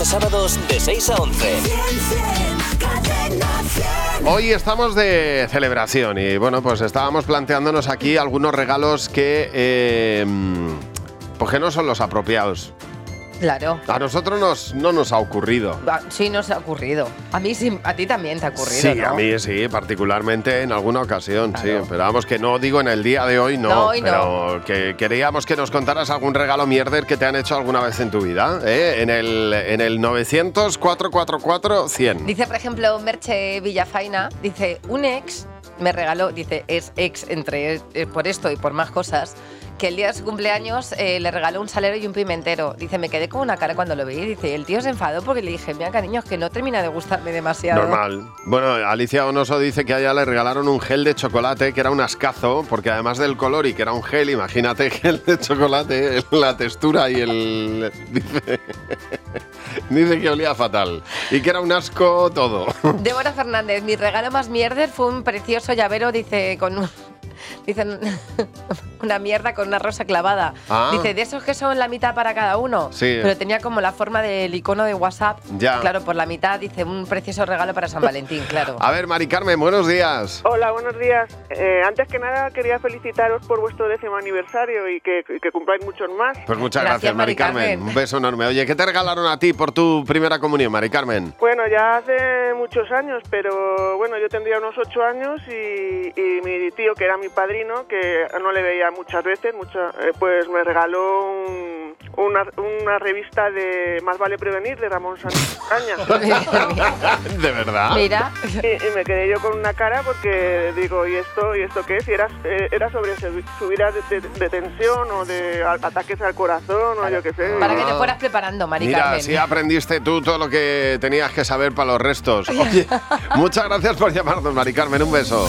a sábados de 6 a 11. Hoy estamos de celebración y bueno, pues estábamos planteándonos aquí algunos regalos que, eh, pues que no son los apropiados. Claro. A nosotros nos, no nos ha ocurrido. Ah, Sí, nos ha ocurrido. A mí sí, a ti también te ha ocurrido, Sí, ¿no? a mí sí, particularmente en alguna ocasión, sí. Pero vamos, que no digo en el día de hoy, no. No, hoy no. pero que queríamos que nos contaras algún regalo mierder que te han hecho alguna vez en tu vida. ¿eh? En el, en el 900-444-100. Dice, por ejemplo, Merche Villafaina, dice, un ex me regaló, dice, es ex entre eh, por esto y por más cosas, que el día de su cumpleaños eh, le regaló un salero y un pimentero. Dice, me quedé con una cara cuando lo vi. Dice, el tío se enfadó porque le dije, mira, cariño, es que no termina de gustarme demasiado. Normal. Bueno, Alicia Onoso dice que a ella le regalaron un gel de chocolate que era un ascazo, porque además del color y que era un gel, imagínate gel de chocolate, la textura y el... Dice, dice que olía fatal y que era un asco todo. Débora Fernández, mi regalo más mierder fue un precioso llavero, dice, con. Dicen una mierda con una rosa clavada. Ah. Dice, de esos que son la mitad para cada uno. Sí. Pero tenía como la forma del icono de WhatsApp. Ya. Claro, por la mitad dice un precioso regalo para San Valentín, claro. A ver, Mari Carmen, buenos días. Hola, buenos días. Eh, antes que nada quería felicitaros por vuestro décimo aniversario y que, y que cumpláis muchos más. Pues muchas Gracias, gracias, Mari Mari Carmen. Carmen. Un beso enorme. Oye, ¿qué te regalaron a ti por tu primera comunión, Mari Carmen? Bueno, ya hace muchos años, pero bueno, yo tendría unos ocho años y, y mi tío, que era mi padrino, que no le veía muchas veces, mucha- eh, pues me regaló un- una, una revista de Más vale prevenir de Ramón Caña. ¿De verdad? Mira, Y, y me quedé yo con una cara porque digo, ¿y esto y esto qué es? Y era, eh, era sobre su- subida de, de- de tensión o de ataques al corazón o yo qué sé. para que te fueras preparando, Mari Mira, Carmen. sí aprendiste tú todo lo que tenías que saber para los restos. Oye, muchas gracias por llamarnos, Mari Carmen. Un beso.